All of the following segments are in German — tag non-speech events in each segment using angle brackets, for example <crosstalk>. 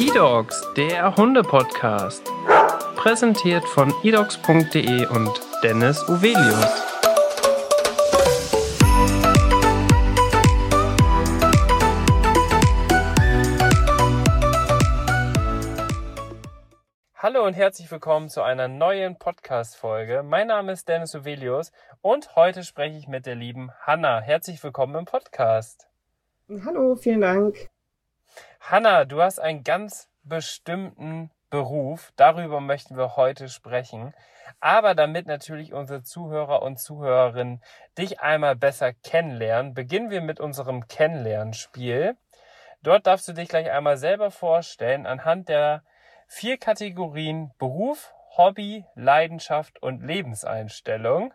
eDogs, der Hunde-Podcast. Präsentiert von edogs.de und Dennis Uvelius. Hallo und herzlich willkommen zu einer neuen Podcast-Folge. Mein Name ist Dennis Uvelius und heute spreche ich mit der lieben Hanna. Herzlich willkommen im Podcast. Hallo, vielen Dank. Hanna, du hast einen ganz bestimmten Beruf. Darüber möchten wir heute sprechen. Aber damit natürlich unsere Zuhörer und Zuhörerinnen dich einmal besser kennenlernen, beginnen wir mit unserem Kennenlernspiel. Dort darfst du dich gleich einmal selber vorstellen anhand der vier Kategorien Beruf, Hobby, Leidenschaft und Lebenseinstellung.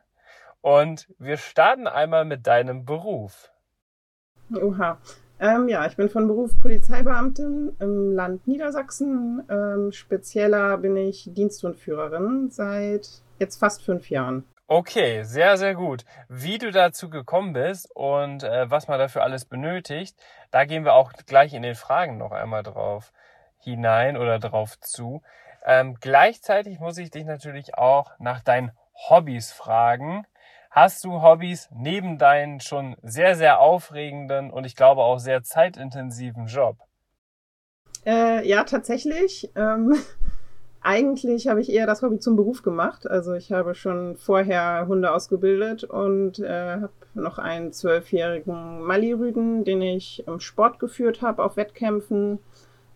Und wir starten einmal mit deinem Beruf. Oha. Ähm, ja, ich bin von Beruf Polizeibeamtin im Land Niedersachsen. Ähm, spezieller bin ich Diensthundführerin seit jetzt fast fünf Jahren. Okay, sehr, sehr gut. Wie du dazu gekommen bist und äh, was man dafür alles benötigt, da gehen wir auch gleich in den Fragen noch einmal drauf hinein oder drauf zu. Ähm, gleichzeitig muss ich dich natürlich auch nach deinen Hobbys fragen. Hast du Hobbys neben deinen schon sehr, sehr aufregenden und ich glaube auch sehr zeitintensiven Job? Äh, ja, tatsächlich. Ähm, <laughs> eigentlich habe ich eher das Hobby zum Beruf gemacht. Also ich habe schon vorher Hunde ausgebildet und äh, habe noch einen zwölfjährigen Mali-Rüden, den ich im Sport geführt habe auf Wettkämpfen.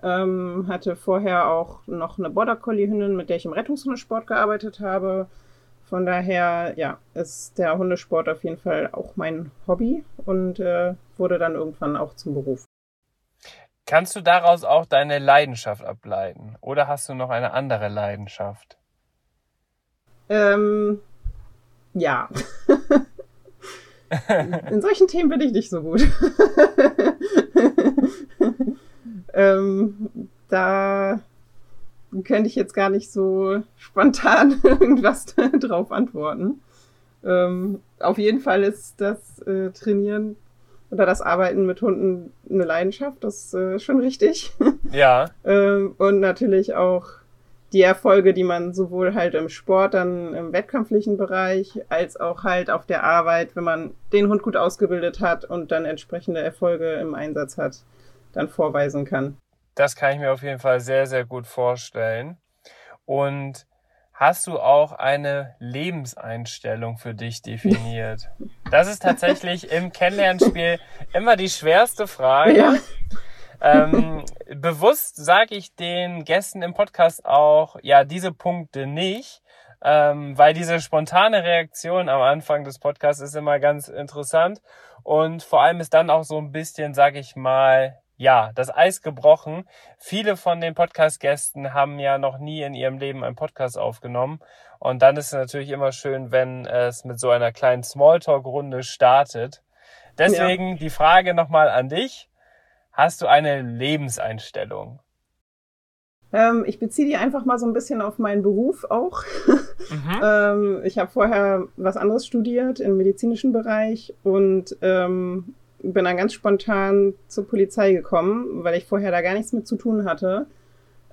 Ähm, hatte vorher auch noch eine Border Collie Hündin, mit der ich im Rettungshundesport gearbeitet habe. Von daher, ja, ist der Hundesport auf jeden Fall auch mein Hobby und äh, wurde dann irgendwann auch zum Beruf. Kannst du daraus auch deine Leidenschaft ableiten? Oder hast du noch eine andere Leidenschaft? Ähm, ja. <laughs> In solchen Themen bin ich nicht so gut. <laughs> ähm, da könnte ich jetzt gar nicht so spontan <laughs> irgendwas drauf antworten. Ähm, auf jeden Fall ist das äh, Trainieren oder das Arbeiten mit Hunden eine Leidenschaft, das ist äh, schon richtig. <laughs> Ja. ähm, und natürlich auch die Erfolge, die man sowohl halt im Sport, dann im wettkampflichen Bereich, als auch halt auf der Arbeit, wenn man den Hund gut ausgebildet hat und dann entsprechende Erfolge im Einsatz hat, dann vorweisen kann. Das kann ich mir auf jeden Fall sehr, sehr gut vorstellen. Und hast du auch eine Lebenseinstellung für dich definiert? <laughs> Das ist tatsächlich im Kennenlernspiel immer die schwerste Frage. Ja. Ähm, bewusst sage ich den Gästen im Podcast auch, ja, diese Punkte nicht, ähm, weil diese spontane Reaktion am Anfang des Podcasts ist immer ganz interessant und vor allem ist dann auch so ein bisschen, sage ich mal, ja, das Eis gebrochen. Viele von den Podcast-Gästen haben ja noch nie in ihrem Leben einen Podcast aufgenommen. Und dann ist es natürlich immer schön, wenn es mit so einer kleinen Smalltalk-Runde startet. Deswegen ja. die Frage nochmal an dich. Hast du eine Lebenseinstellung? Ähm, ich beziehe die einfach mal so ein bisschen auf meinen Beruf auch. <laughs> Mhm. ähm, ich habe vorher was anderes studiert im medizinischen Bereich und ähm, bin dann ganz spontan zur Polizei gekommen, weil ich vorher da gar nichts mit zu tun hatte.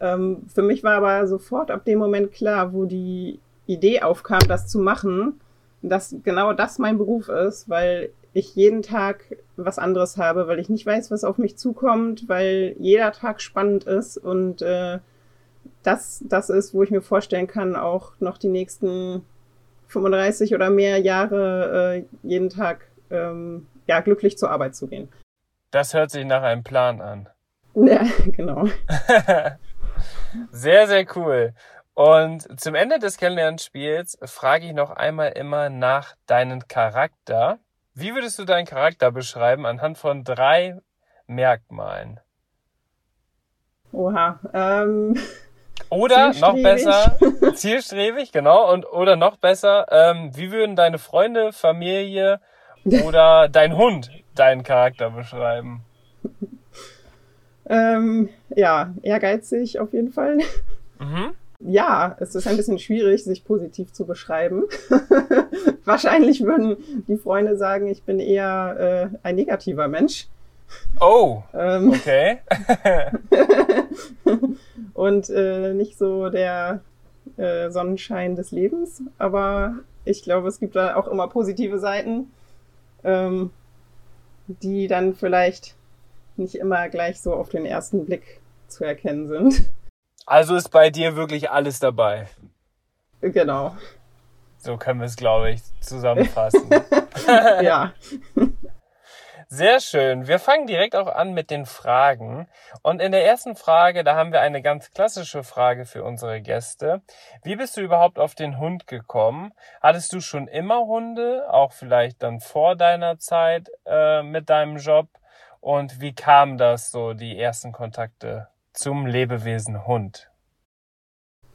Ähm, für mich war aber sofort ab dem Moment klar, wo die Idee aufkam, das zu machen, dass genau das mein Beruf ist, weil ich jeden Tag was anderes habe, weil ich nicht weiß, was auf mich zukommt, weil jeder Tag spannend ist und äh, das, das ist, wo ich mir vorstellen kann, auch noch die nächsten 35 oder mehr Jahre äh, jeden Tag ähm, ja, glücklich zur Arbeit zu gehen. Das hört sich nach einem Plan an. <laughs> Ja, genau. <laughs> sehr, sehr cool. Und zum Ende des Kennenlernspiels frage ich noch einmal immer nach deinem Charakter. Wie würdest du deinen Charakter beschreiben anhand von drei Merkmalen? Oha. Ähm, oder noch besser, <laughs> zielstrebig, genau. Und oder noch besser, ähm, wie würden deine Freunde, Familie oder dein Hund deinen Charakter beschreiben? Ähm, ja, ehrgeizig auf jeden Fall. Mhm. Ja, es ist ein bisschen schwierig, sich positiv zu beschreiben. <laughs> Wahrscheinlich würden die Freunde sagen, ich bin eher äh, ein negativer Mensch. Oh, ähm, okay. <laughs> und äh, nicht so der äh, Sonnenschein des Lebens, aber ich glaube, es gibt da auch immer positive Seiten, ähm, die dann vielleicht nicht immer gleich so auf den ersten Blick zu erkennen sind. Also ist bei dir wirklich alles dabei. Genau. So können wir es, glaube ich, zusammenfassen. <laughs> ja. <laughs> Sehr schön. Wir fangen direkt auch an mit den Fragen. Und in der ersten Frage, da haben wir eine ganz klassische Frage für unsere Gäste. Wie bist du überhaupt auf den Hund gekommen? Hattest du schon immer Hunde, auch vielleicht dann vor deiner Zeit äh, mit deinem Job? Und wie kam das so, die ersten Kontakte zum Lebewesen Hund?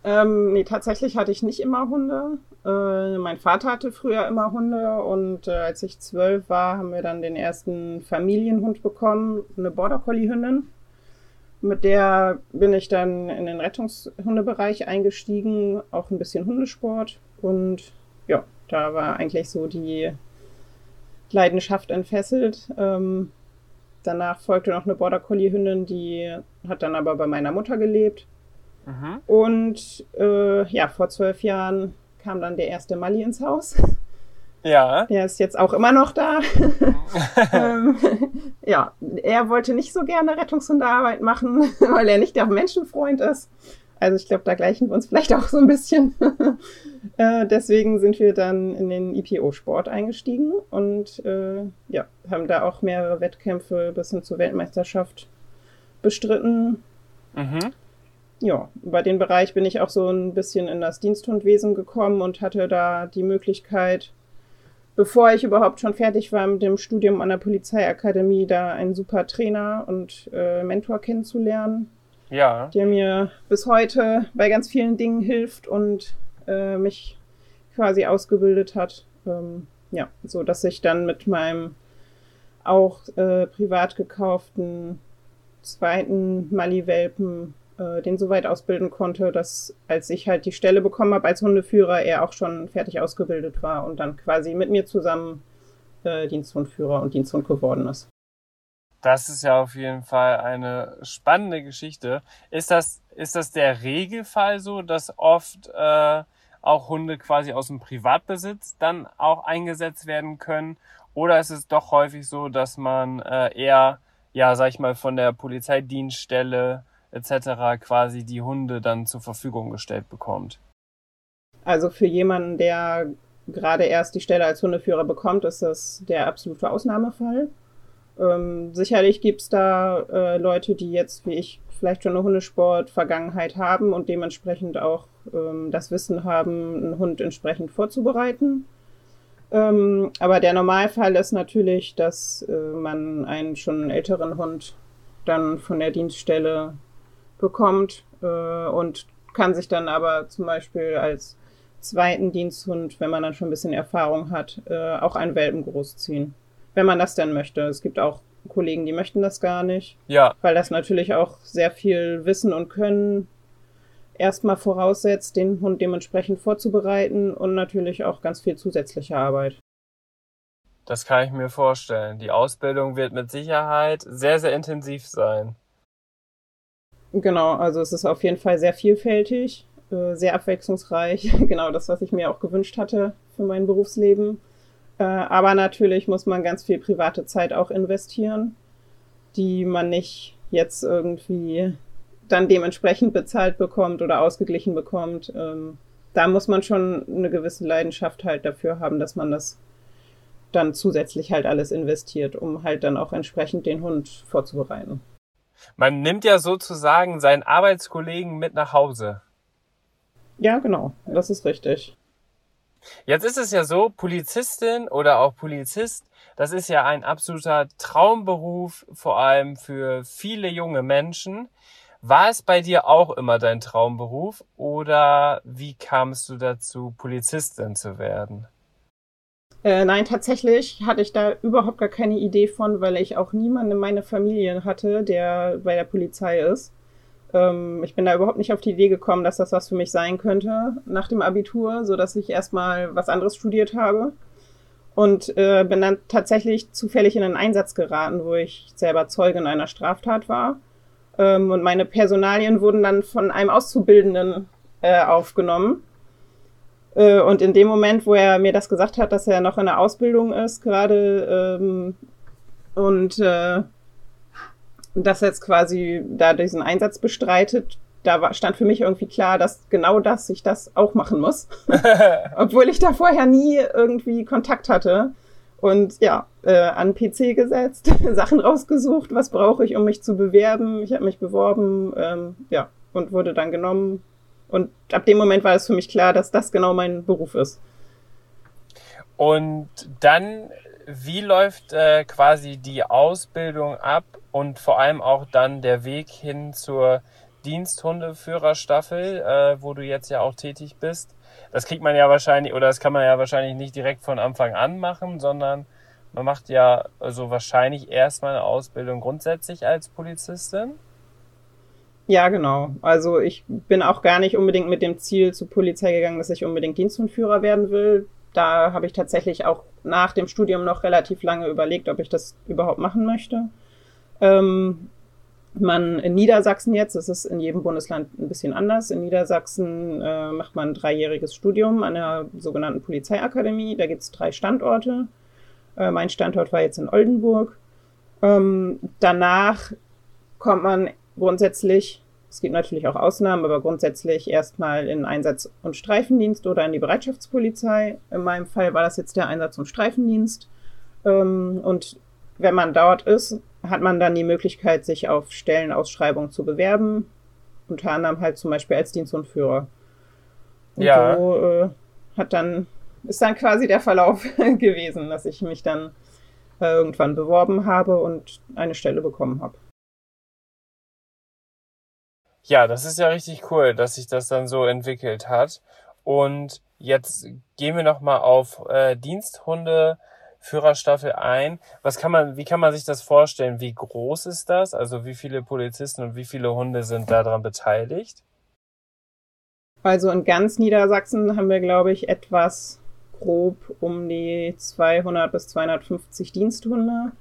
Ähm, nee, tatsächlich hatte ich nicht immer Hunde. Äh, mein Vater hatte früher immer Hunde und äh, als ich zwölf war, haben wir dann den ersten Familienhund bekommen, eine Border Collie Hündin. Mit der bin ich dann in den Rettungshundebereich eingestiegen, auch ein bisschen Hundesport und ja, da war eigentlich so die Leidenschaft entfesselt. Ähm, danach folgte noch eine Border Collie Hündin, die hat dann aber bei meiner Mutter gelebt. Mhm. Und äh, ja, vor zwölf Jahren kam dann der erste Mali ins Haus. Ja. Der ist jetzt auch immer noch da. <laughs> ähm, ja, er wollte nicht so gerne Rettungshundearbeit machen, <laughs> weil er nicht der Menschenfreund ist. Also ich glaube, da gleichen wir uns vielleicht auch so ein bisschen. <laughs> äh, deswegen sind wir dann in den IPO-Sport eingestiegen und äh, ja, haben da auch mehrere Wettkämpfe bis hin zur Weltmeisterschaft bestritten. Mhm ja, über den Bereich bin ich auch so ein bisschen in das Diensthundwesen gekommen und hatte da die Möglichkeit, bevor ich überhaupt schon fertig war mit dem Studium an der Polizeiakademie, da einen super Trainer und äh, Mentor kennenzulernen. Ja. Der mir bis heute bei ganz vielen Dingen hilft und äh, mich quasi ausgebildet hat. Ähm, ja, so dass ich dann mit meinem auch äh, privat gekauften zweiten Mali-Welpen äh, den so weit ausbilden konnte, dass als ich halt die Stelle bekommen habe als Hundeführer, er auch schon fertig ausgebildet war und dann quasi mit mir zusammen äh, Diensthundführer und Diensthund geworden ist. Das ist ja auf jeden Fall eine spannende Geschichte. Ist das, ist das der Regelfall so, dass oft äh, auch Hunde quasi aus dem Privatbesitz dann auch eingesetzt werden können? Oder ist es doch häufig so, dass man äh, eher, ja, sag ich mal, von der Polizeidienststelle etc. quasi die Hunde dann zur Verfügung gestellt bekommt. Also für jemanden, der gerade erst die Stelle als Hundeführer bekommt, ist das der absolute Ausnahmefall. Ähm, sicherlich gibt's da äh, Leute, die jetzt wie ich vielleicht schon eine Hundesport-Vergangenheit haben und dementsprechend auch ähm, das Wissen haben, einen Hund entsprechend vorzubereiten. Ähm, aber der Normalfall ist natürlich, dass äh, man einen schon älteren Hund dann von der Dienststelle bekommt äh, und kann sich dann aber zum Beispiel als zweiten Diensthund, wenn man dann schon ein bisschen Erfahrung hat, äh, auch einen Welpen großziehen. Wenn man das denn möchte. Es gibt auch Kollegen, die möchten das gar nicht. Ja. Weil das natürlich auch sehr viel Wissen und Können erstmal voraussetzt, den Hund dementsprechend vorzubereiten und natürlich auch ganz viel zusätzliche Arbeit. Das kann ich mir vorstellen. Die Ausbildung wird mit Sicherheit sehr, sehr intensiv sein. Genau, also es ist auf jeden Fall sehr vielfältig, äh, sehr abwechslungsreich. <laughs> genau das, was ich mir auch gewünscht hatte für mein Berufsleben. Äh, aber natürlich muss man ganz viel private Zeit auch investieren, die man nicht jetzt irgendwie dann dementsprechend bezahlt bekommt oder ausgeglichen bekommt. Ähm, da muss man schon eine gewisse Leidenschaft halt dafür haben, dass man das dann zusätzlich halt alles investiert, um halt dann auch entsprechend den Hund vorzubereiten. Man nimmt ja sozusagen seinen Arbeitskollegen mit nach Hause. Ja, genau. Das ist richtig. Jetzt ist es ja so, Polizistin oder auch Polizist, das ist ja ein absoluter Traumberuf, vor allem für viele junge Menschen. War es bei dir auch immer dein Traumberuf oder wie kamst du dazu, Polizistin zu werden? Äh, nein, tatsächlich hatte ich da überhaupt gar keine Idee von, weil ich auch niemanden in meiner Familie hatte, der bei der Polizei ist. Ähm, ich bin da überhaupt nicht auf die Idee gekommen, dass das was für mich sein könnte nach dem Abitur, so dass ich erstmal was anderes studiert habe. und äh, bin dann tatsächlich zufällig in einen Einsatz geraten, wo ich selber Zeugin einer Straftat war. Ähm, und meine Personalien wurden dann von einem Auszubildenden äh, aufgenommen. Äh, und in dem Moment, wo er mir das gesagt hat, dass er noch in der Ausbildung ist, gerade ähm, und äh, dass er jetzt quasi da diesen Einsatz bestreitet, da war, stand für mich irgendwie klar, dass genau das ich das auch machen muss. <laughs> <laughs> Obwohl ich da vorher nie irgendwie Kontakt hatte. Und ja, äh, an PC gesetzt, <laughs> Sachen rausgesucht, was brauche ich, um mich zu bewerben. Ich habe mich beworben, ähm, ja, und wurde dann genommen. Und ab dem Moment war es für mich klar, dass das genau mein Beruf ist. Und dann, wie läuft äh, quasi die Ausbildung ab und vor allem auch dann der Weg hin zur Diensthundeführerstaffel, äh, wo du jetzt ja auch tätig bist. Das kriegt man ja wahrscheinlich, oder das kann man ja wahrscheinlich nicht direkt von Anfang an machen, sondern man macht ja also wahrscheinlich erstmal eine Ausbildung grundsätzlich als Polizistin. Ja, genau. Also ich bin auch gar nicht unbedingt mit dem Ziel zur Polizei gegangen, dass ich unbedingt Diensthundführer werden will. Da habe ich tatsächlich auch nach dem Studium noch relativ lange überlegt, ob ich das überhaupt machen möchte. Ähm, man in Niedersachsen jetzt, das ist in jedem Bundesland ein bisschen anders. In Niedersachsen äh, macht man ein dreijähriges Studium an der sogenannten Polizeiakademie. Da gibt es drei Standorte. Äh, mein Standort war jetzt in Oldenburg. Ähm, danach kommt man grundsätzlich, es gibt natürlich auch Ausnahmen, aber grundsätzlich erstmal in Einsatz- und Streifendienst oder in die Bereitschaftspolizei. In meinem Fall war das jetzt der Einsatz- und Streifendienst. Ähm, und wenn man dort ist, hat man dann die Möglichkeit, sich auf Stellenausschreibungen zu bewerben. Unter anderem halt zum Beispiel als Dienst und Führer. Und ja. so äh, hat dann, ist dann quasi der Verlauf <laughs> gewesen, dass ich mich dann äh, irgendwann beworben habe und eine Stelle bekommen habe. Ja, das ist ja richtig cool, dass sich das dann so entwickelt hat. Und jetzt gehen wir nochmal auf äh, Diensthunde Führerstaffel ein. Was kann man, wie kann man sich das vorstellen? Wie groß ist das? Also wie viele Polizisten und wie viele Hunde sind daran beteiligt? Also in ganz Niedersachsen haben wir, glaube ich, etwas grob um die 200 bis 250 Diensthunde.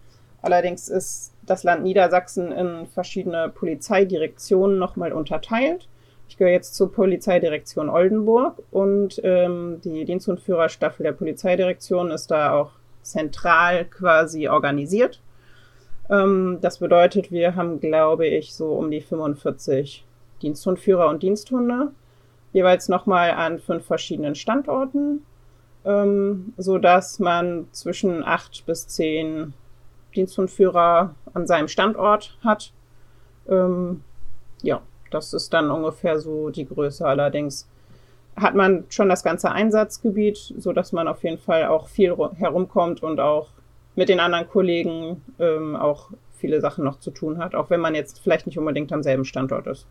Allerdings ist das Land Niedersachsen in verschiedene Polizeidirektionen nochmal unterteilt. Ich gehöre jetzt zur Polizeidirektion Oldenburg und ähm, die Diensthundführerstaffel der Polizeidirektion ist da auch zentral quasi organisiert. Ähm, das bedeutet, wir haben, glaube ich, so um die 45 Diensthundführer und Diensthunde, jeweils nochmal an fünf verschiedenen Standorten, ähm, so dass man zwischen acht bis zehn Diensthundführer an seinem Standort hat. Ähm, ja, das ist dann ungefähr so die Größe. Allerdings hat man schon das ganze Einsatzgebiet, so dass man auf jeden Fall auch viel herumkommt und auch mit den anderen Kollegen ähm, auch viele Sachen noch zu tun hat, auch wenn man jetzt vielleicht nicht unbedingt am selben Standort ist.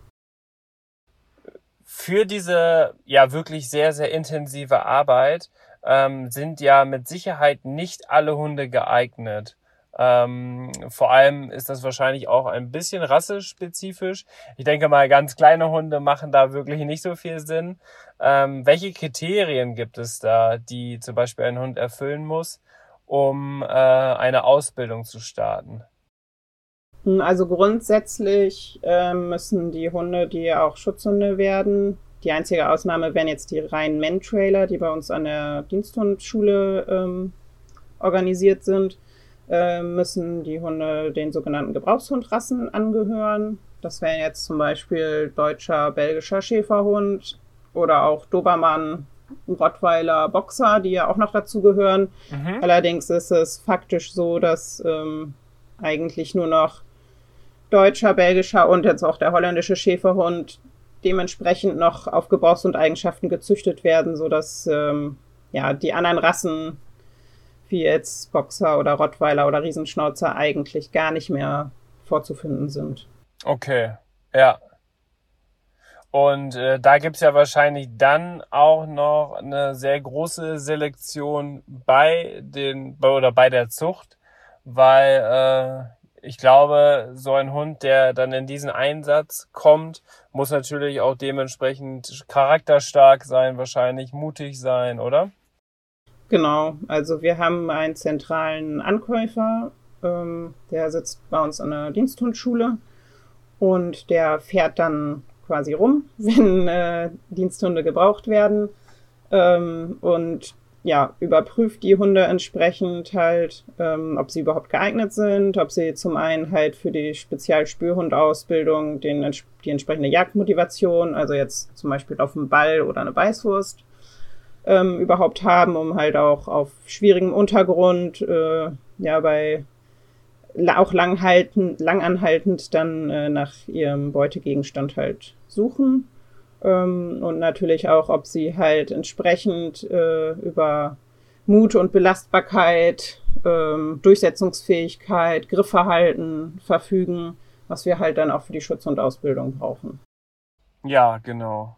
Für diese ja wirklich sehr, sehr intensive Arbeit ähm, sind ja mit Sicherheit nicht alle Hunde geeignet. Ähm, vor allem ist das wahrscheinlich auch ein bisschen rassespezifisch. Ich denke mal, ganz kleine Hunde machen da wirklich nicht so viel Sinn. Ähm, welche Kriterien gibt es da, die zum Beispiel ein Hund erfüllen muss, um äh, eine Ausbildung zu starten? Hm, also grundsätzlich äh, müssen die Hunde, die auch Schutzhunde werden, die einzige Ausnahme wären jetzt die reinen Men-Trailer, die bei uns an der Diensthundschule ähm, organisiert sind, äh, müssen die Hunde den sogenannten Gebrauchshundrassen angehören. Das wären jetzt zum Beispiel deutscher, belgischer Schäferhund, oder auch Dobermann, Rottweiler, Boxer, die ja auch noch dazu gehören. Mhm. Allerdings ist es faktisch so, dass ähm, eigentlich nur noch deutscher, belgischer und jetzt auch der holländische Schäferhund dementsprechend noch auf Gebrauchs- und Eigenschaften gezüchtet werden, sodass ähm, ja die anderen Rassen wie jetzt Boxer oder Rottweiler oder Riesenschnauzer eigentlich gar nicht mehr vorzufinden sind. Okay, ja. Und äh, da gibt's ja wahrscheinlich dann auch noch eine sehr große Selektion bei den oder bei der Zucht, weil äh, ich glaube, so ein Hund, der dann in diesen Einsatz kommt, muss natürlich auch dementsprechend charakterstark sein, wahrscheinlich mutig sein, oder? Genau, also wir haben einen zentralen Ankäufer, ähm, der sitzt bei uns an der Diensthundschule und der fährt dann quasi rum, <laughs> wenn äh, Diensthunde gebraucht werden ähm, und ja, überprüft die Hunde entsprechend halt, ähm, ob sie überhaupt geeignet sind, ob sie zum einen halt für die Spezialspürhundausbildung den, die entsprechende Jagdmotivation, also jetzt zum Beispiel auf dem Ball oder eine Beißwurst, ähm, überhaupt haben, um halt auch auf schwierigem Untergrund, äh, ja, bei auch langhaltend, langanhaltend dann äh, nach ihrem Beutegegenstand halt suchen. Ähm, und natürlich auch, ob sie halt entsprechend äh, über Mut und Belastbarkeit, ähm, Durchsetzungsfähigkeit, Griffverhalten verfügen, was wir halt dann auch für die Schutz- und Ausbildung brauchen. Ja, genau.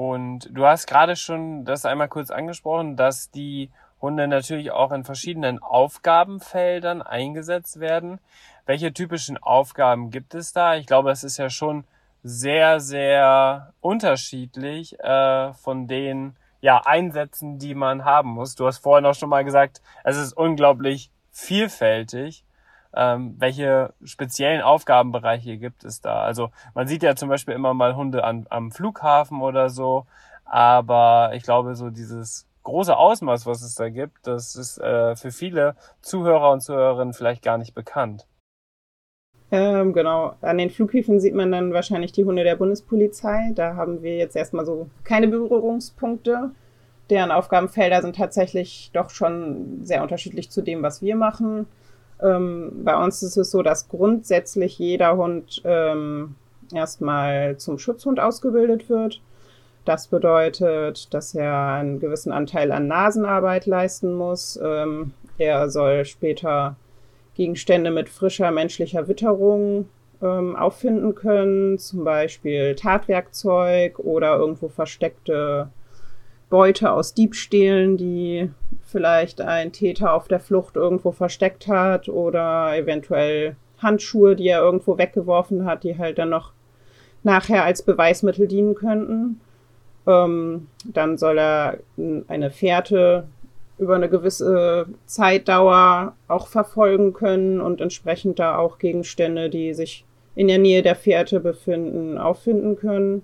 Und du hast gerade schon das einmal kurz angesprochen, dass die Hunde natürlich auch in verschiedenen Aufgabenfeldern eingesetzt werden. Welche typischen Aufgaben gibt es da? Ich glaube, es ist ja schon sehr, sehr unterschiedlich äh, von den ja, Einsätzen, die man haben muss. Du hast vorhin auch schon mal gesagt, es ist unglaublich vielfältig. Ähm, welche speziellen Aufgabenbereiche gibt es da? Also man sieht ja zum Beispiel immer mal Hunde an, am Flughafen oder so, aber ich glaube, so dieses große Ausmaß, was es da gibt, das ist äh, für viele Zuhörer und Zuhörerinnen vielleicht gar nicht bekannt. Ähm, genau. An den Flughäfen sieht man dann wahrscheinlich die Hunde der Bundespolizei. Da haben wir jetzt erstmal so keine Berührungspunkte. Deren Aufgabenfelder sind tatsächlich doch schon sehr unterschiedlich zu dem, was wir machen. Ähm, bei uns ist es so, dass grundsätzlich jeder Hund ähm, erstmal zum Schutzhund ausgebildet wird. Das bedeutet, dass er einen gewissen Anteil an Nasenarbeit leisten muss. Ähm, er soll später Gegenstände mit frischer menschlicher Witterung ähm, auffinden können, zum Beispiel Tatwerkzeug oder irgendwo versteckte Beute aus Diebstählen, die vielleicht ein Täter auf der Flucht irgendwo versteckt hat oder eventuell Handschuhe, die er irgendwo weggeworfen hat, die halt dann noch nachher als Beweismittel dienen könnten. Ähm, dann soll er eine Fährte über eine gewisse Zeitdauer auch verfolgen können und entsprechend da auch Gegenstände, die sich in der Nähe der Fährte befinden, auffinden können.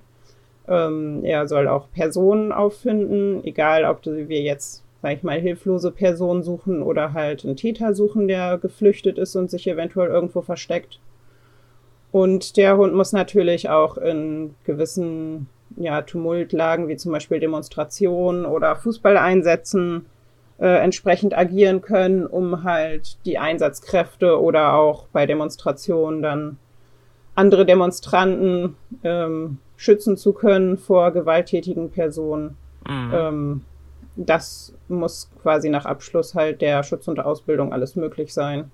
Ähm, er soll auch Personen auffinden, egal ob wir jetzt, sag ich mal, hilflose Personen suchen oder halt einen Täter suchen, der geflüchtet ist und sich eventuell irgendwo versteckt. Und der Hund muss natürlich auch in gewissen ja, Tumultlagen, wie zum Beispiel Demonstrationen oder Fußballeinsätzen, äh, entsprechend agieren können, um halt die Einsatzkräfte oder auch bei Demonstrationen dann andere Demonstranten ähm, schützen zu können vor gewalttätigen Personen. Mhm. Ähm, das muss quasi nach Abschluss halt der Schutz und Ausbildung alles möglich sein.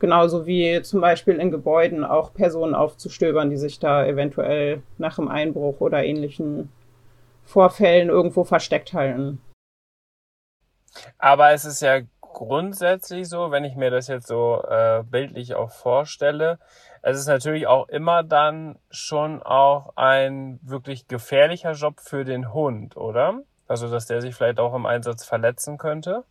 Genauso wie zum Beispiel in Gebäuden auch Personen aufzustöbern, die sich da eventuell nach einem Einbruch oder ähnlichen Vorfällen irgendwo versteckt halten. Aber es ist ja grundsätzlich so, wenn ich mir das jetzt so äh, bildlich auch vorstelle, es ist natürlich auch immer dann schon auch ein wirklich gefährlicher Job für den Hund, oder? Also, dass der sich vielleicht auch im Einsatz verletzen könnte?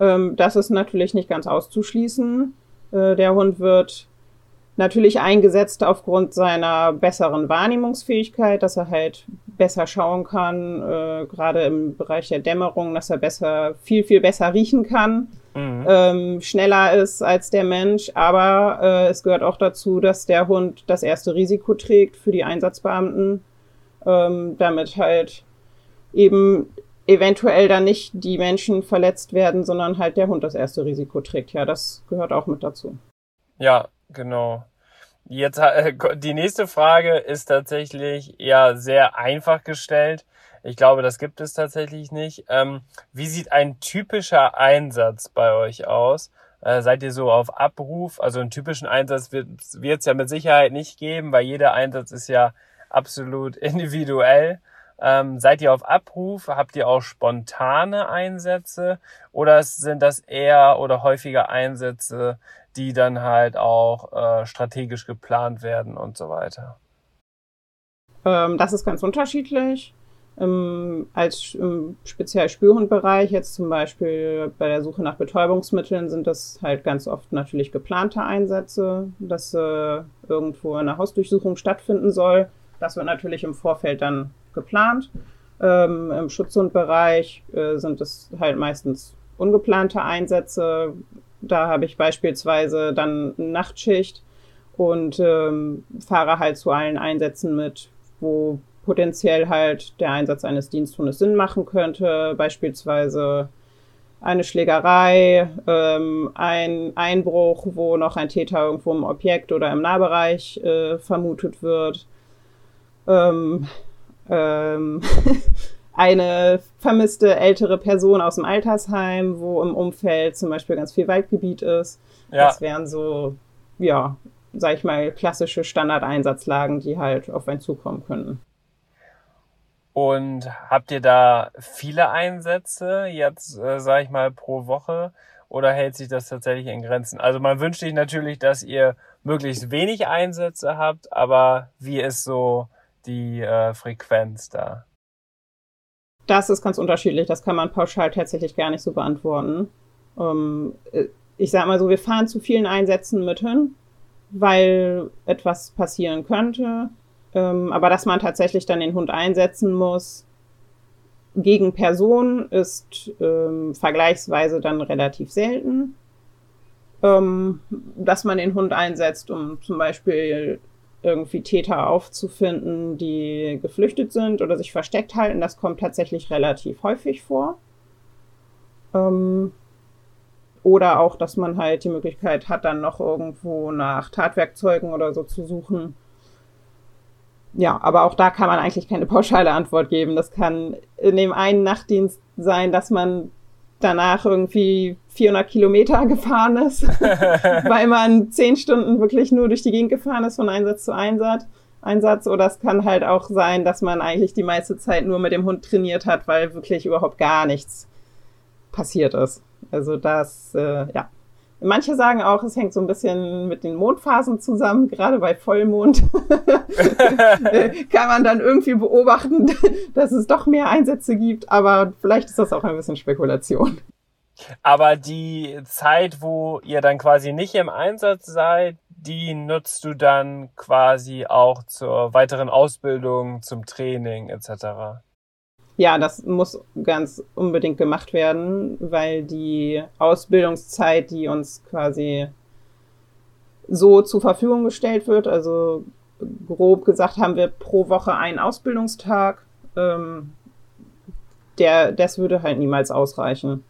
Ähm, das ist natürlich nicht ganz auszuschließen. Äh, der Hund wird natürlich eingesetzt aufgrund seiner besseren Wahrnehmungsfähigkeit, dass er halt besser schauen kann, äh, gerade im Bereich der Dämmerung, dass er besser, viel, viel besser riechen kann, mhm. ähm, schneller ist als der Mensch. Aber äh, es gehört auch dazu, dass der Hund das erste Risiko trägt für die Einsatzbeamten, ähm, damit halt eben eventuell dann nicht die Menschen verletzt werden, sondern halt der Hund das erste Risiko trägt. Ja, das gehört auch mit dazu. Ja, Genau. Jetzt äh, die nächste Frage ist tatsächlich ja sehr einfach gestellt. Ich glaube, das gibt es tatsächlich nicht. Ähm, wie sieht ein typischer Einsatz bei euch aus? Äh, seid ihr so auf Abruf? Also einen typischen Einsatz wird es ja mit Sicherheit nicht geben, weil jeder Einsatz ist ja absolut <laughs> individuell. Ähm, seid ihr auf Abruf? Habt ihr auch spontane Einsätze? Oder sind das eher oder häufiger Einsätze, die dann halt auch äh, strategisch geplant werden und so weiter? Ähm, das ist ganz unterschiedlich. Im, als im speziell Spürhundbereich, jetzt zum Beispiel bei der Suche nach Betäubungsmitteln, sind das halt ganz oft natürlich geplante Einsätze, dass äh, irgendwo eine Hausdurchsuchung stattfinden soll. Das wird natürlich im Vorfeld dann geplant. Ähm, Im Schutzhundbereich äh, sind es halt meistens ungeplante Einsätze. Da habe ich beispielsweise dann Nachtschicht und ähm, fahre halt zu allen Einsätzen mit, wo potenziell halt der Einsatz eines Diensthundes Sinn machen könnte, beispielsweise eine Schlägerei, ähm, ein Einbruch, wo noch ein Täter irgendwo im Objekt oder im Nahbereich äh, vermutet wird, ähm, ähm, <laughs> eine vermisste ältere Person aus dem Altersheim, wo im Umfeld zum Beispiel ganz viel Waldgebiet ist. Ja. Das wären so, ja, sag ich mal, klassische Standardeinsatzlagen, die halt auf einen zukommen könnten. Und habt ihr da viele Einsätze jetzt, äh, sag ich mal, pro Woche? Oder hält sich das tatsächlich in Grenzen? Also man wünscht sich natürlich, dass ihr möglichst wenig Einsätze habt, aber wie ist so die äh, Frequenz da? Das ist ganz unterschiedlich. Das kann man pauschal tatsächlich gar nicht so beantworten. Ähm, äh, ich sag mal so, wir fahren zu vielen Einsätzen mit hin, weil etwas passieren könnte. Ähm, aber dass man tatsächlich dann den Hund einsetzen muss gegen Personen ist ähm, vergleichsweise dann relativ selten. Ähm, dass man den Hund einsetzt, um zum Beispiel irgendwie Täter aufzufinden, die geflüchtet sind oder sich versteckt halten. Das kommt tatsächlich relativ häufig vor. Ähm, oder auch, dass man halt die Möglichkeit hat, dann noch irgendwo nach Tatwerkzeugen oder so zu suchen. Ja, aber auch da kann man eigentlich keine pauschale Antwort geben. Das kann in dem einen Nachtdienst sein, dass man danach irgendwie 400 Kilometer gefahren ist, <laughs> weil man zehn Stunden wirklich nur durch die Gegend gefahren ist von Einsatz zu Einsatz. Einsatz oder es kann halt auch sein, dass man eigentlich die meiste Zeit nur mit dem Hund trainiert hat, weil wirklich überhaupt gar nichts passiert ist. Also das, äh, ja. Manche sagen auch, es hängt so ein bisschen mit den Mondphasen zusammen, gerade bei Vollmond <laughs> kann man dann irgendwie beobachten, dass es doch mehr Einsätze gibt, aber vielleicht ist das auch ein bisschen Spekulation. Aber die Zeit, wo ihr dann quasi nicht im Einsatz seid, die nutzt du dann quasi auch zur weiteren Ausbildung, zum Training etc. Ja, das muss ganz unbedingt gemacht werden, weil die Ausbildungszeit, die uns quasi so zur Verfügung gestellt wird, also grob gesagt haben wir pro Woche einen Ausbildungstag, ähm, der, das würde halt niemals ausreichen.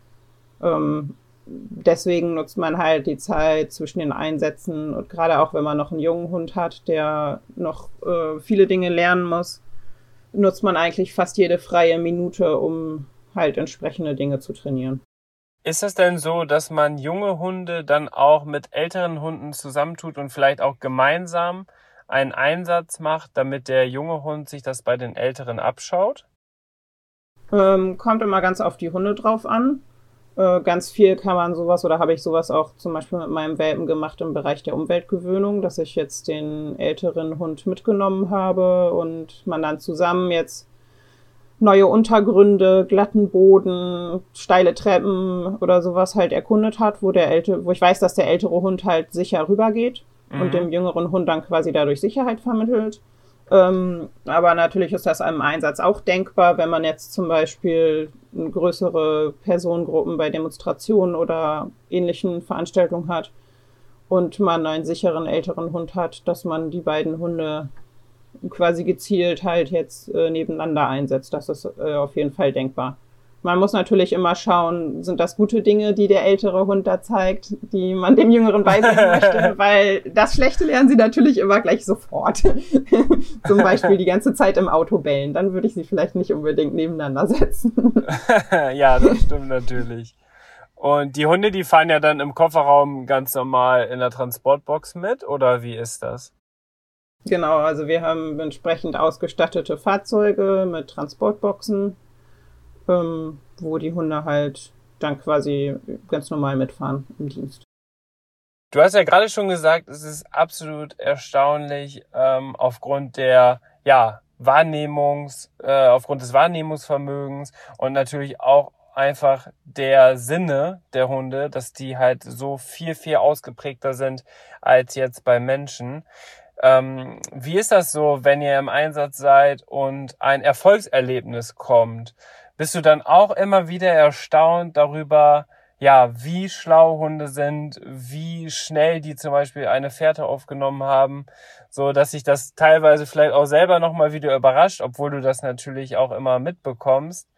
Ähm, deswegen nutzt man halt die Zeit zwischen den Einsätzen und gerade auch wenn man noch einen jungen Hund hat, der noch äh, viele Dinge lernen muss, nutzt man eigentlich fast jede freie Minute, um halt entsprechende Dinge zu trainieren. Ist es denn so, dass man junge Hunde dann auch mit älteren Hunden zusammentut und vielleicht auch gemeinsam einen Einsatz macht, damit der junge Hund sich das bei den älteren abschaut? Ähm, kommt immer ganz auf die Hunde drauf an. Äh, ganz viel kann man sowas oder habe ich sowas auch zum Beispiel mit meinem Welpen gemacht im Bereich der Umweltgewöhnung, dass ich jetzt den älteren Hund mitgenommen habe und man dann zusammen jetzt neue Untergründe, glatten Boden, steile Treppen oder sowas halt erkundet hat, wo der ältere, wo ich weiß, dass der ältere Hund halt sicher rübergeht mhm. und dem jüngeren Hund dann quasi dadurch Sicherheit vermittelt. Ähm, aber natürlich ist das einem Einsatz auch denkbar, wenn man jetzt zum Beispiel größere Personengruppen bei Demonstrationen oder ähnlichen Veranstaltungen hat und man einen sicheren älteren Hund hat, dass man die beiden Hunde quasi gezielt halt jetzt äh, nebeneinander einsetzt. Das ist äh, auf jeden Fall denkbar. Man muss natürlich immer schauen, sind das gute Dinge, die der ältere Hund da zeigt, die man dem Jüngeren beibringen möchte, <laughs> weil das Schlechte lernen sie natürlich immer gleich sofort. <laughs> Zum Beispiel die ganze Zeit im Auto bellen. Dann würde ich sie vielleicht nicht unbedingt nebeneinander setzen. <laughs> ja, das stimmt natürlich. Und die Hunde, die fahren ja dann im Kofferraum ganz normal in der Transportbox mit, oder wie ist das? Genau, also wir haben entsprechend ausgestattete Fahrzeuge mit Transportboxen ähm, wo die Hunde halt dann quasi ganz normal mitfahren im Dienst. Du hast ja gerade schon gesagt, es ist absolut erstaunlich ähm, aufgrund der ja Wahrnehmungs, äh, aufgrund des Wahrnehmungsvermögens und natürlich auch einfach der Sinne der Hunde, dass die halt so viel, viel ausgeprägter sind als jetzt bei Menschen. Ähm, wie ist das so, wenn ihr im Einsatz seid und ein Erfolgserlebnis kommt? Bist du dann auch immer wieder erstaunt darüber, ja, wie schlau Hunde sind, wie schnell die zum Beispiel eine Fährte aufgenommen haben, so dass sich das teilweise vielleicht auch selber nochmal wieder überrascht, obwohl du das natürlich auch immer mitbekommst,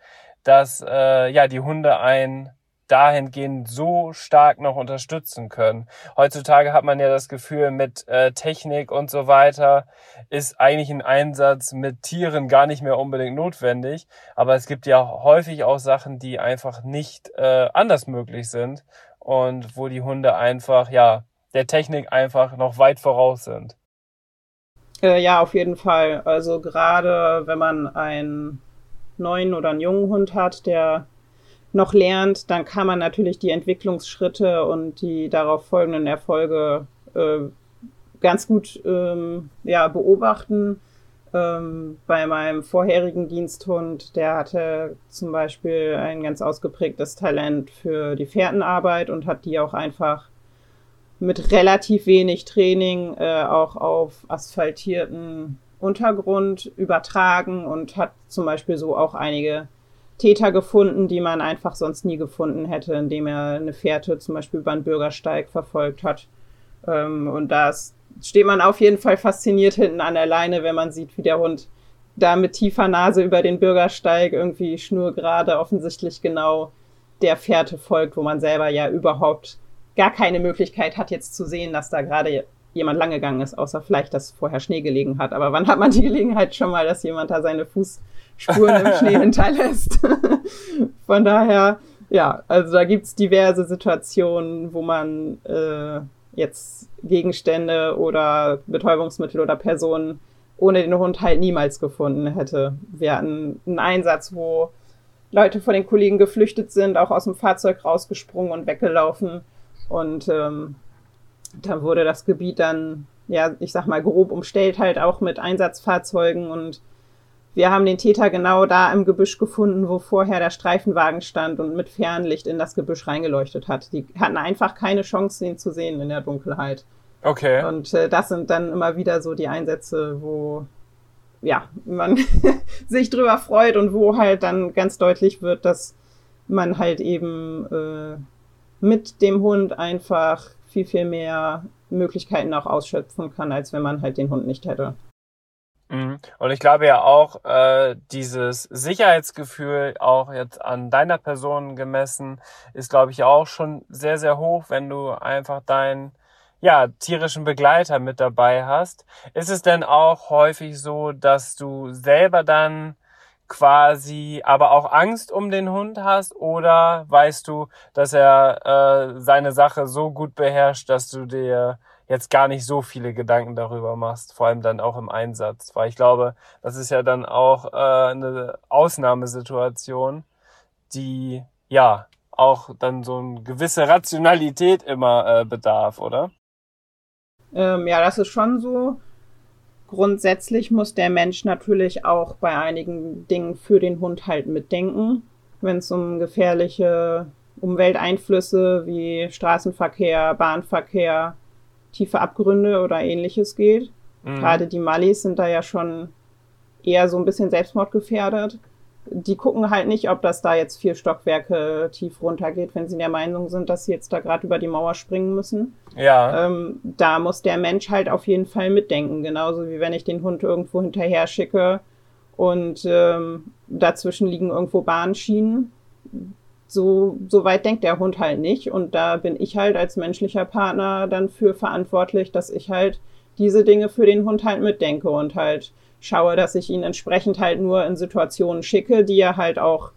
dass äh, ja die Hunde ein dahingehend so stark noch unterstützen können. Heutzutage hat man ja das Gefühl, mit äh, Technik und so weiter ist eigentlich ein Einsatz mit Tieren gar nicht mehr unbedingt notwendig. Aber es gibt ja häufig auch Sachen, die einfach nicht äh, anders möglich sind und wo die Hunde einfach, ja, der Technik einfach noch weit voraus sind. Äh, ja, auf jeden Fall. Also gerade wenn man einen neuen oder einen jungen Hund hat, der noch lernt, dann kann man natürlich die Entwicklungsschritte und die darauf folgenden Erfolge äh, ganz gut ähm, ja, beobachten. Ähm, bei meinem vorherigen Diensthund, der hatte zum Beispiel ein ganz ausgeprägtes Talent für die Fährtenarbeit und hat die auch einfach mit relativ wenig Training äh, auch auf asphaltierten Untergrund übertragen und hat zum Beispiel so auch einige Täter gefunden, die man einfach sonst nie gefunden hätte, indem er eine Fährte zum Beispiel über einen Bürgersteig verfolgt hat. Ähm, und da steht man auf jeden Fall fasziniert hinten an der Leine, wenn man sieht, wie der Hund da mit tiefer Nase über den Bürgersteig irgendwie schnurgerade offensichtlich genau der Fährte folgt, wo man selber ja überhaupt gar keine Möglichkeit hat, jetzt zu sehen, dass da gerade jemand lang gegangen ist, außer vielleicht, dass vorher Schnee gelegen hat. Aber wann hat man die Gelegenheit schon mal, dass jemand da seine Fuß Spuren im <laughs> Schnee hinterlässt. <laughs> Von daher, ja, also da gibt's diverse Situationen, wo man äh, jetzt Gegenstände oder Betäubungsmittel oder Personen ohne den Hund halt niemals gefunden hätte. Wir hatten einen Einsatz, wo Leute von den Kollegen geflüchtet sind, auch aus dem Fahrzeug rausgesprungen und weggelaufen. Und ähm, da wurde das Gebiet dann, ja, ich sag mal, grob umstellt, halt auch mit Einsatzfahrzeugen und wir haben den Täter genau da im Gebüsch gefunden, wo vorher der Streifenwagen stand und mit Fernlicht in das Gebüsch reingeleuchtet hat. Die hatten einfach keine Chance, ihn zu sehen in der Dunkelheit. Okay. Und äh, das sind dann immer wieder so die Einsätze, wo ja, man <laughs> sich drüber freut und wo halt dann ganz deutlich wird, dass man halt eben äh, mit dem Hund einfach viel, viel mehr Möglichkeiten auch ausschöpfen kann, als wenn man halt den Hund nicht hätte. Mhm. Und ich glaube ja auch, äh, dieses Sicherheitsgefühl auch jetzt an deiner Person gemessen ist, glaube ich, auch schon sehr, sehr hoch, wenn du einfach deinen ja, tierischen Begleiter mit dabei hast. Ist es denn auch häufig so, dass du selber dann quasi aber auch Angst um den Hund hast oder weißt du, dass er äh, seine Sache so gut beherrscht, dass du dir jetzt gar nicht so viele Gedanken darüber machst, vor allem dann auch im Einsatz. Weil ich glaube, das ist ja dann auch äh, eine Ausnahmesituation, die ja auch dann so eine gewisse Rationalität immer äh, bedarf, oder? Ähm, ja, das ist schon so. Grundsätzlich muss der Mensch natürlich auch bei einigen Dingen für den Hund halt mitdenken. Wenn es um gefährliche Umwelteinflüsse wie Straßenverkehr, Bahnverkehr, tiefe Abgründe oder ähnliches geht. Mhm. Gerade die Mallis sind da ja schon eher so ein bisschen selbstmordgefährdet. Die gucken halt nicht, ob das da jetzt vier Stockwerke tief runtergeht, wenn sie der Meinung sind, dass sie jetzt da gerade über die Mauer springen müssen. Ja. Ähm, da muss der Mensch halt auf jeden Fall mitdenken. Genauso wie wenn ich den Hund irgendwo hinterher schicke und ähm, dazwischen liegen irgendwo Bahnschienen so, so weit denkt der Hund halt nicht. Und da bin ich halt als menschlicher Partner dann für verantwortlich, dass ich halt diese Dinge für den Hund halt mitdenke und halt schaue, dass ich ihn entsprechend halt nur in Situationen schicke, die er halt auch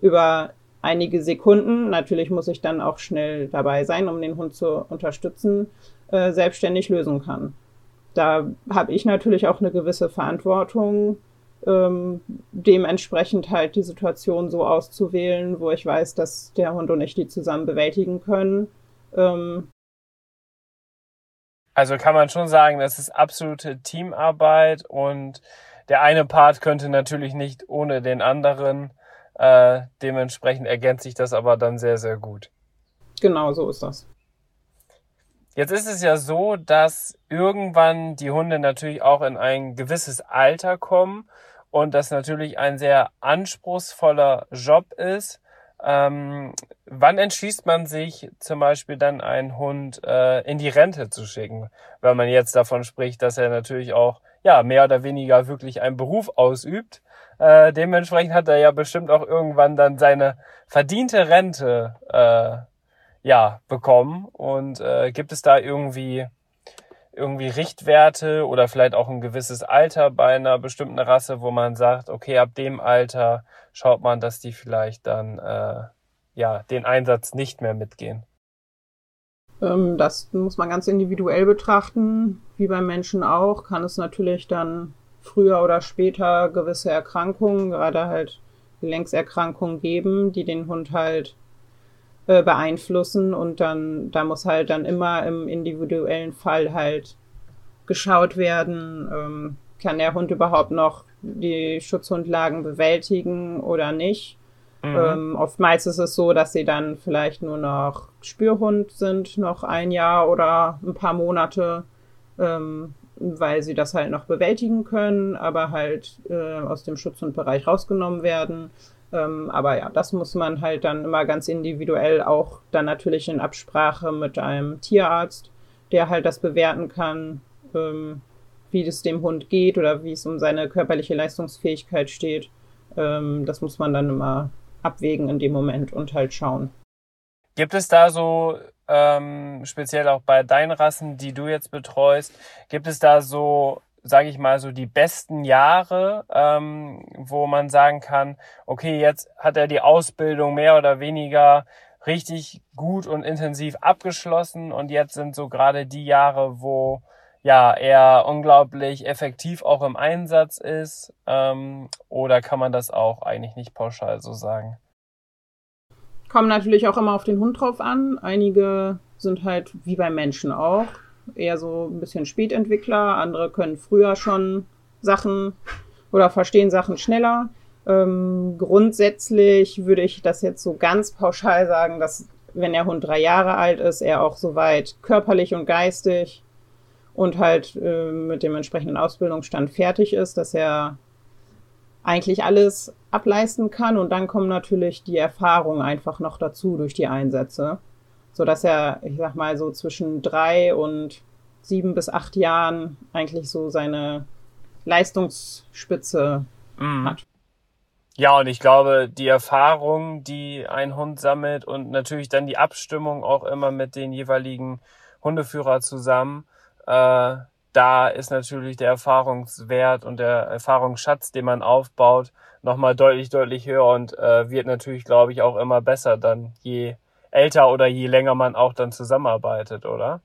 über einige Sekunden, natürlich muss ich dann auch schnell dabei sein, um den Hund zu unterstützen, äh, selbstständig lösen kann. Da habe ich natürlich auch eine gewisse Verantwortung, ähm, dementsprechend halt die Situation so auszuwählen, wo ich weiß, dass der Hund und ich die zusammen bewältigen können. Ähm, also kann man schon sagen, das ist absolute Teamarbeit und der eine Part könnte natürlich nicht ohne den anderen. Äh, dementsprechend ergänzt sich das aber dann sehr, sehr gut. Genau, so ist das. Jetzt ist es ja so, dass irgendwann die Hunde natürlich auch in ein gewisses Alter kommen und das natürlich ein sehr anspruchsvoller Job ist. Ähm, wann entschließt man sich zum Beispiel dann einen Hund äh, in die Rente zu schicken? Wenn man jetzt davon spricht, dass er natürlich auch ja mehr oder weniger wirklich einen Beruf ausübt. Äh, dementsprechend hat er ja bestimmt auch irgendwann dann seine verdiente Rente äh, ja bekommen. Und äh, gibt es da irgendwie irgendwie Richtwerte oder vielleicht auch ein gewisses Alter bei einer bestimmten Rasse, wo man sagt, okay, ab dem Alter schaut man, dass die vielleicht dann äh, ja den Einsatz nicht mehr mitgehen. Ähm, das muss man ganz individuell betrachten, wie beim Menschen auch. Kann es natürlich dann früher oder später gewisse Erkrankungen, gerade halt Gelenkserkrankungen geben, die den Hund halt äh, beeinflussen und dann, da muss halt dann immer im individuellen Fall halt geschaut werden, ähm, kann der Hund überhaupt noch die Schutzhundlagen bewältigen oder nicht. Mhm. Ähm, oftmals ist es so, dass sie dann vielleicht nur noch Spürhund sind, noch ein Jahr oder ein paar Monate, ähm, weil sie das halt noch bewältigen können, aber halt äh, aus dem Schutzhundbereich rausgenommen werden. Ähm, aber ja, das muss man halt dann immer ganz individuell auch dann natürlich in Absprache mit einem Tierarzt, der halt das bewerten kann, ähm, wie es dem Hund geht oder wie es um seine körperliche Leistungsfähigkeit steht. Ähm, das muss man dann immer abwägen in dem Moment und halt schauen. Gibt es da so, ähm, speziell auch bei deinen Rassen, die du jetzt betreust, gibt es da so sage ich mal, so die besten Jahre, ähm, wo man sagen kann, okay, jetzt hat er die Ausbildung mehr oder weniger richtig gut und intensiv abgeschlossen und jetzt sind so gerade die Jahre, wo ja er unglaublich effektiv auch im Einsatz ist ähm, oder kann man das auch eigentlich nicht pauschal so sagen? Kommt natürlich auch immer auf den Hund drauf an. Einige sind halt wie beim Menschen auch eher so ein bisschen Spätentwickler, andere können früher schon Sachen oder verstehen Sachen schneller. Ähm, grundsätzlich würde ich das jetzt so ganz pauschal sagen, dass wenn der Hund drei Jahre alt ist, er auch soweit körperlich und geistig und halt äh, mit dem entsprechenden Ausbildungsstand fertig ist, dass er eigentlich alles ableisten kann und dann kommen natürlich die Erfahrungen einfach noch dazu durch die Einsätze so dass er, ich sag mal, so zwischen drei und sieben bis acht Jahren eigentlich so seine Leistungsspitze mhm. hat. Ja, und ich glaube, die Erfahrung, die ein Hund sammelt und natürlich dann die Abstimmung auch immer mit den jeweiligen Hundeführer zusammen, äh, da ist natürlich der Erfahrungswert und der Erfahrungsschatz, den man aufbaut, nochmal deutlich, deutlich höher und äh, wird natürlich, glaube ich, auch immer besser dann, je älter oder je länger man auch dann zusammenarbeitet, oder?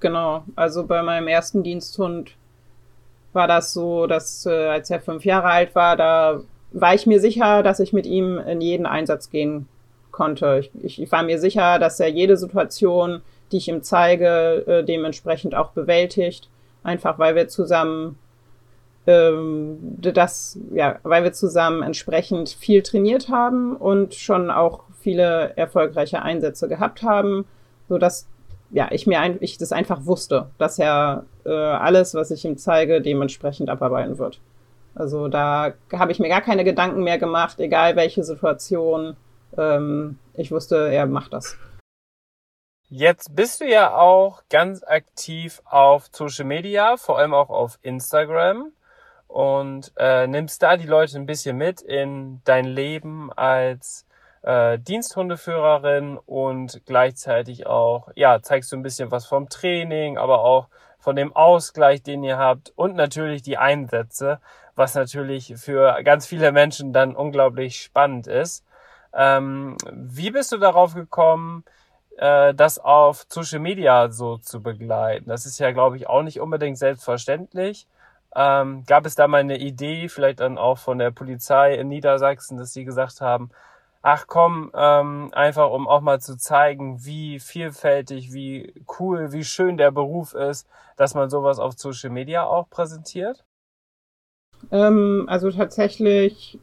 Genau, also bei meinem ersten Diensthund war das so, dass äh, als er fünf Jahre alt war, da war ich mir sicher, dass ich mit ihm in jeden Einsatz gehen konnte. Ich, ich war mir sicher, dass er jede Situation, die ich ihm zeige, äh, dementsprechend auch bewältigt. Einfach weil wir zusammen ähm, das, ja, weil wir zusammen entsprechend viel trainiert haben und schon auch viele erfolgreiche Einsätze gehabt haben, so dass ja, ich mir ein, ich das einfach wusste, dass er äh, alles, was ich ihm zeige, dementsprechend abarbeiten wird. Also da habe ich mir gar keine Gedanken mehr gemacht, egal welche Situation. Ähm, ich wusste, er macht das. Jetzt bist du ja auch ganz aktiv auf Social Media, vor allem auch auf Instagram und äh, nimmst da die Leute ein bisschen mit in dein Leben als äh, Diensthundeführerin und gleichzeitig auch, ja, zeigst du ein bisschen was vom Training, aber auch von dem Ausgleich, den ihr habt und natürlich die Einsätze, was natürlich für ganz viele Menschen dann unglaublich spannend ist. Ähm, wie bist du darauf gekommen, äh, das auf Social Media so zu begleiten? Das ist ja, glaube ich, auch nicht unbedingt selbstverständlich. Ähm, gab es da mal eine Idee, vielleicht dann auch von der Polizei in Niedersachsen, dass sie gesagt haben, ach komm, ähm, einfach um auch mal zu zeigen, wie vielfältig, wie cool, wie schön der Beruf ist, dass man sowas auf Social Media auch präsentiert? Ähm, also tatsächlich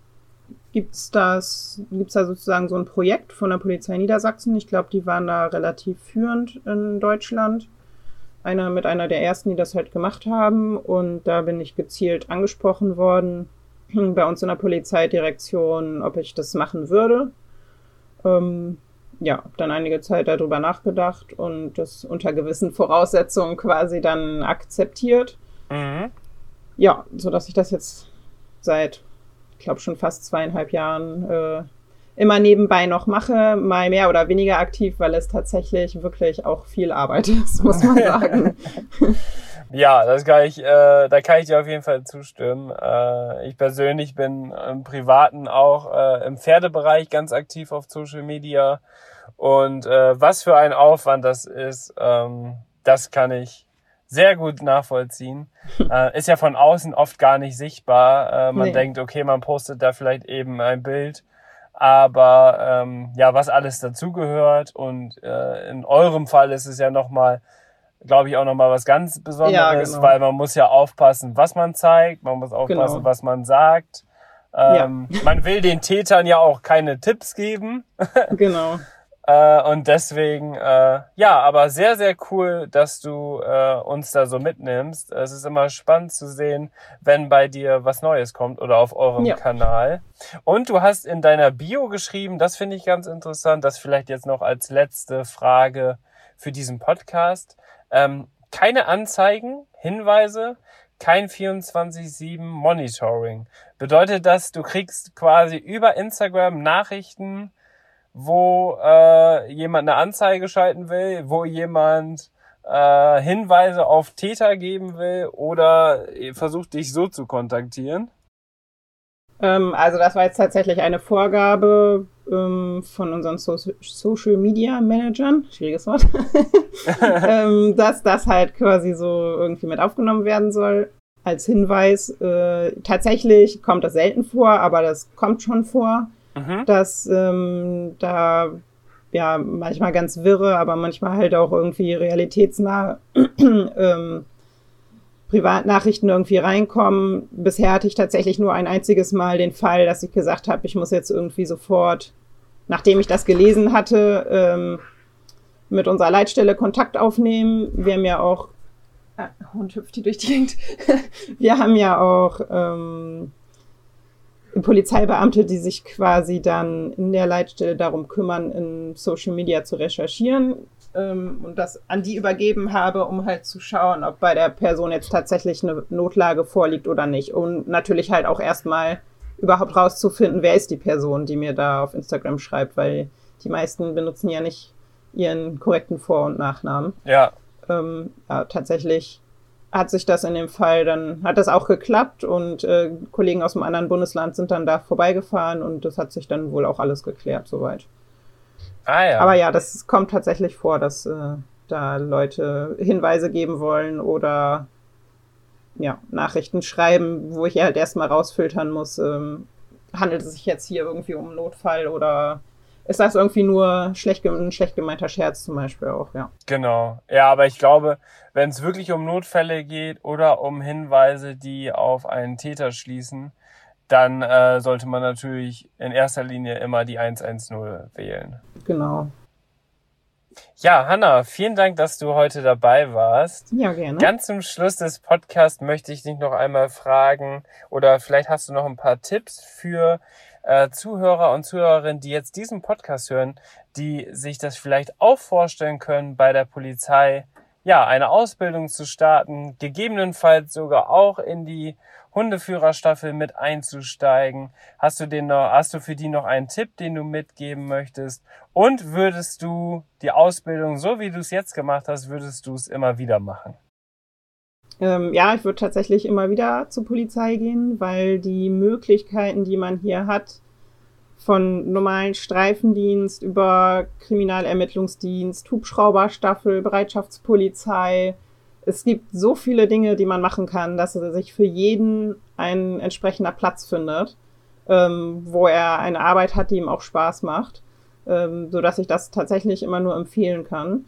gibt's das, gibt's da sozusagen so ein Projekt von der Polizei Niedersachsen. Ich glaube, die waren da relativ führend in Deutschland. Einer mit einer der ersten, die das halt gemacht haben. Und da bin ich gezielt angesprochen worden bei uns in der Polizeidirektion, ob ich das machen würde. Ähm, ja, habe dann einige Zeit darüber nachgedacht und das unter gewissen Voraussetzungen quasi dann akzeptiert. Mhm. Ja, so dass ich das jetzt seit ich glaube, schon fast zweieinhalb Jahren äh, immer nebenbei noch mache, mal mehr oder weniger aktiv, weil es tatsächlich wirklich auch viel Arbeit ist, <laughs> muss man <laughs> sagen. Ja, das kann ich, äh, da kann ich dir auf jeden Fall zustimmen. Äh, ich persönlich bin im Privaten auch äh, im Pferdebereich ganz aktiv auf Social Media und äh, was für ein Aufwand das ist, ähm, das kann ich sehr gut nachvollziehen. <laughs> äh, ist ja von außen oft gar nicht sichtbar. Äh, man nee. denkt, okay, man postet da vielleicht eben ein Bild. Aber ähm, ja, was alles dazugehört und äh, in eurem Fall ist es ja nochmal, glaube ich, auch nochmal was ganz Besonderes, ja, genau. weil man muss ja aufpassen, was man zeigt, man muss aufpassen, genau. was man sagt. Ähm, ja. Man will den Tätern ja auch keine Tipps geben. <laughs> genau. Äh, und deswegen, äh, ja, aber sehr, sehr cool, dass du äh, uns da so mitnimmst. Es ist immer spannend zu sehen, wenn bei dir was Neues kommt oder auf eurem ja. Kanal. Und du hast in deiner Bio geschrieben, das finde ich ganz interessant, das vielleicht jetzt noch als letzte Frage für diesen Podcast. Ähm, keine Anzeigen, Hinweise, kein 24-7 Monitoring. Bedeutet das, du kriegst quasi über Instagram Nachrichten, wo äh, jemand eine Anzeige schalten will, wo jemand äh, Hinweise auf Täter geben will oder versucht dich so zu kontaktieren? Ähm, also das war jetzt tatsächlich eine Vorgabe ähm, von unseren so Social Media Managern, schwieriges Wort, <laughs> ähm, dass das halt quasi so irgendwie mit aufgenommen werden soll. Als Hinweis, äh, tatsächlich kommt das selten vor, aber das kommt schon vor mhm. dass ähm, da ja manchmal ganz wirre, aber manchmal halt auch irgendwie realitätsnah <clears throat> ähm, Privatnachrichten irgendwie reinkommen. Bisher hatte ich tatsächlich nur ein einziges Mal den Fall, dass ich gesagt habe, ich muss jetzt irgendwie sofort, nachdem ich das gelesen hatte, ähm, mit unserer Leitstelle Kontakt aufnehmen. Wir haben ja auch, äh, Hund hüpft hier durch die Gegend. <laughs> Wir haben ja auch ähm, Polizeibeamte, die sich quasi dann in der Leitstelle darum kümmern, in Social Media zu recherchieren ähm, und das an die übergeben habe, um halt zu schauen, ob bei der Person jetzt tatsächlich eine Notlage vorliegt oder nicht. Und natürlich halt auch erstmal überhaupt rauszufinden, wer ist die Person, die mir da auf Instagram schreibt, weil die meisten benutzen ja nicht ihren korrekten Vor- und Nachnamen. Ja. Ähm, ja, tatsächlich hat sich das in dem Fall dann, hat das auch geklappt und äh, Kollegen aus einem anderen Bundesland sind dann da vorbeigefahren und das hat sich dann wohl auch alles geklärt soweit. Ah ja. Aber ja, das kommt tatsächlich vor, dass äh, da Leute Hinweise geben wollen oder ja, Nachrichten schreiben, wo ich halt erstmal rausfiltern muss, ähm, handelt es sich jetzt hier irgendwie um einen Notfall oder ist das irgendwie nur schlecht, ein schlecht gemeinter Scherz zum Beispiel auch, ja. Genau. Ja, aber ich glaube, wenn es wirklich um Notfälle geht oder um Hinweise, die auf einen Täter schließen, dann äh, sollte man natürlich in erster Linie immer die 110 wählen. Genau. Ja, Hanna, vielen Dank, dass du heute dabei warst. Ja, gerne. Ganz zum Schluss des Podcasts möchte ich dich noch einmal fragen, oder vielleicht hast du noch ein paar Tipps für äh, Zuhörer und Zuhörerinnen, die jetzt diesen Podcast hören, die sich das vielleicht auch vorstellen können, bei der Polizei ja eine Ausbildung zu starten, gegebenenfalls sogar auch in die Hundeführerstaffel mit einzusteigen. Hast du den noch, hast du für die noch einen Tipp, den du mitgeben möchtest? Und würdest du die Ausbildung, so wie du es jetzt gemacht hast, würdest du es immer wieder machen? Ähm, ja, ich würde tatsächlich immer wieder zur Polizei gehen, weil die Möglichkeiten, die man hier hat, von normalen Streifendienst über Kriminalermittlungsdienst, Hubschrauberstaffel, Bereitschaftspolizei. Es gibt so viele Dinge, die man machen kann, dass sich für jeden ein entsprechender Platz findet, ähm, wo er eine Arbeit hat, die ihm auch Spaß macht, ähm, so dass ich das tatsächlich immer nur empfehlen kann.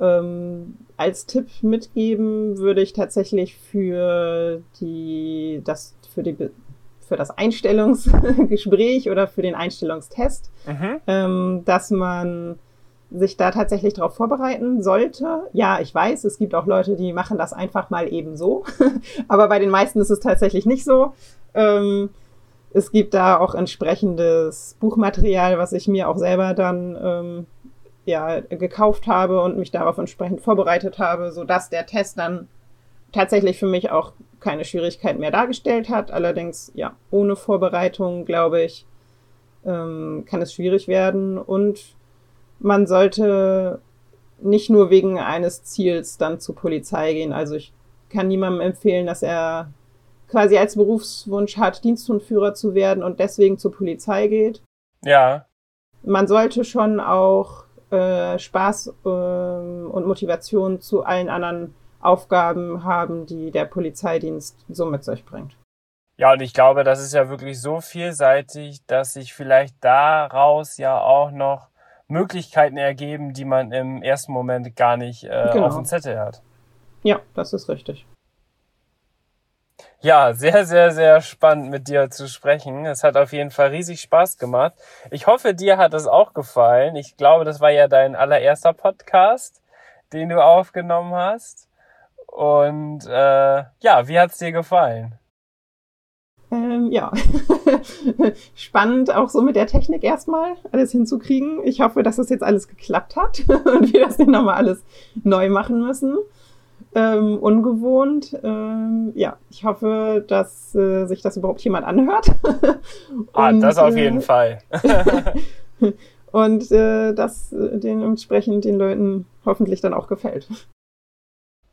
Ähm, als Tipp mitgeben würde ich tatsächlich für die, das, für die, für das Einstellungsgespräch oder für den Einstellungstest, mhm. ähm, dass man sich da tatsächlich darauf vorbereiten sollte. Ja, ich weiß, es gibt auch Leute, die machen das einfach mal eben so. <laughs> Aber bei den meisten ist es tatsächlich nicht so. Ähm, es gibt da auch entsprechendes Buchmaterial, was ich mir auch selber dann ähm, ja, gekauft habe und mich darauf entsprechend vorbereitet habe, so dass der Test dann tatsächlich für mich auch keine Schwierigkeit mehr dargestellt hat. Allerdings, ja, ohne Vorbereitung, glaube ich, ähm, kann es schwierig werden. Und man sollte nicht nur wegen eines Ziels dann zur Polizei gehen. Also ich kann niemandem empfehlen, dass er quasi als Berufswunsch hat, Diensthundführer zu werden und deswegen zur Polizei geht. Ja. Man sollte schon auch äh, Spaß äh, und Motivation zu allen anderen Aufgaben haben, die der Polizeidienst so mit sich bringt. Ja, und ich glaube, das ist ja wirklich so vielseitig, dass sich vielleicht daraus ja auch noch Möglichkeiten ergeben, die man im ersten Moment gar nicht äh, genau. auf dem Zettel hat. Ja, das ist richtig. Ja, sehr, sehr, sehr spannend mit dir zu sprechen. Es hat auf jeden Fall riesig Spaß gemacht. Ich hoffe, dir hat es auch gefallen. Ich glaube, das war ja dein allererster Podcast, den du aufgenommen hast. Und äh, ja, wie hat's dir gefallen? Ähm, ja, <laughs> spannend auch so mit der Technik erstmal alles hinzukriegen. Ich hoffe, dass das jetzt alles geklappt hat <laughs> und wir das nicht nochmal alles neu machen müssen. Ähm, ungewohnt. Ähm, ja, ich hoffe, dass äh, sich das überhaupt jemand anhört. <laughs> ah, und, das auf jeden äh, Fall. und äh, dass äh, den entsprechend den Leuten hoffentlich dann auch gefällt.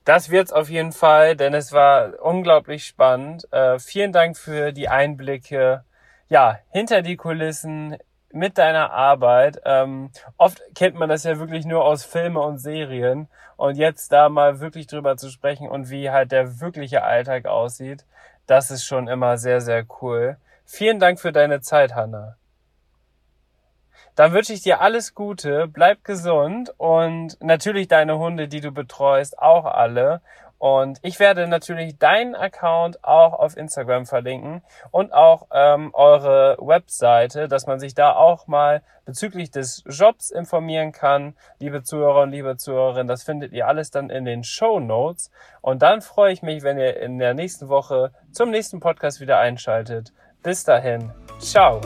Das wird's auf jeden Fall, denn es war unglaublich spannend. Äh, vielen Dank für die Einblicke, ja, hinter die Kulissen mit deiner Arbeit. Ähm, oft kennt man das ja wirklich nur aus Filme und Serien und jetzt da mal wirklich drüber zu sprechen und wie halt der wirkliche Alltag aussieht, das ist schon immer sehr, sehr cool. Vielen Dank für deine Zeit, Hanna. Dann wünsche ich dir alles Gute, bleib gesund und natürlich deine Hunde, die du betreust, auch alle. Und ich werde natürlich deinen Account auch auf Instagram verlinken und auch ähm, eure Webseite, dass man sich da auch mal bezüglich des Jobs informieren kann. Liebe Zuhörer und liebe Zuhörerinnen, das findet ihr alles dann in den Show Notes. Und dann freue ich mich, wenn ihr in der nächsten Woche zum nächsten Podcast wieder einschaltet. Bis dahin, ciao.